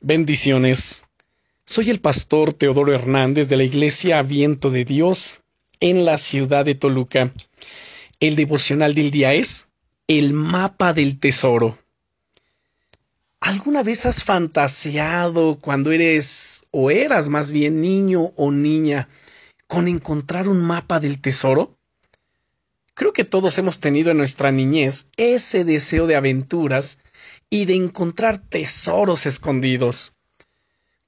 Bendiciones. Soy el pastor Teodoro Hernández de la Iglesia Viento de Dios en la ciudad de Toluca. El devocional del día es el mapa del tesoro. ¿Alguna vez has fantaseado cuando eres o eras más bien niño o niña con encontrar un mapa del tesoro? Creo que todos hemos tenido en nuestra niñez ese deseo de aventuras y de encontrar tesoros escondidos.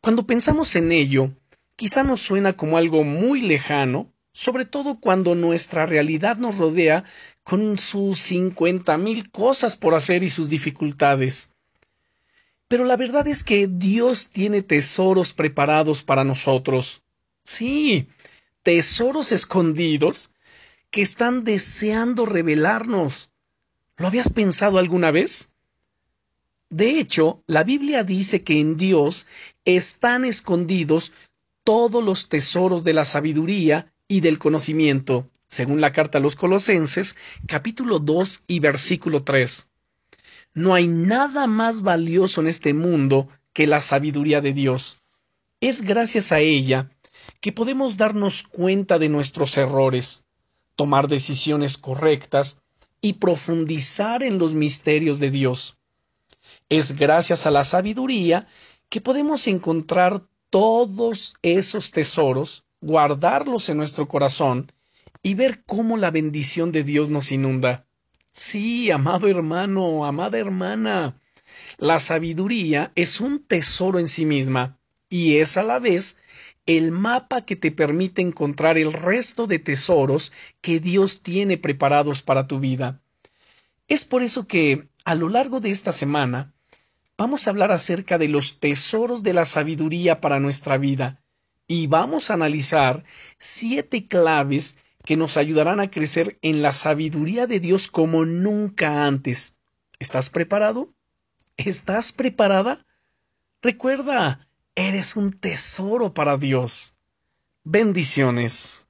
Cuando pensamos en ello, quizá nos suena como algo muy lejano, sobre todo cuando nuestra realidad nos rodea con sus cincuenta mil cosas por hacer y sus dificultades. Pero la verdad es que Dios tiene tesoros preparados para nosotros. Sí, tesoros escondidos que están deseando revelarnos. ¿Lo habías pensado alguna vez? De hecho, la Biblia dice que en Dios están escondidos todos los tesoros de la sabiduría y del conocimiento, según la carta a los Colosenses, capítulo 2 y versículo 3. No hay nada más valioso en este mundo que la sabiduría de Dios. Es gracias a ella que podemos darnos cuenta de nuestros errores, tomar decisiones correctas y profundizar en los misterios de Dios. Es gracias a la sabiduría que podemos encontrar todos esos tesoros, guardarlos en nuestro corazón y ver cómo la bendición de Dios nos inunda. Sí, amado hermano, amada hermana, la sabiduría es un tesoro en sí misma y es a la vez el mapa que te permite encontrar el resto de tesoros que Dios tiene preparados para tu vida. Es por eso que, a lo largo de esta semana, vamos a hablar acerca de los tesoros de la sabiduría para nuestra vida y vamos a analizar siete claves que nos ayudarán a crecer en la sabiduría de Dios como nunca antes. ¿Estás preparado? ¿Estás preparada? Recuerda, eres un tesoro para Dios. Bendiciones.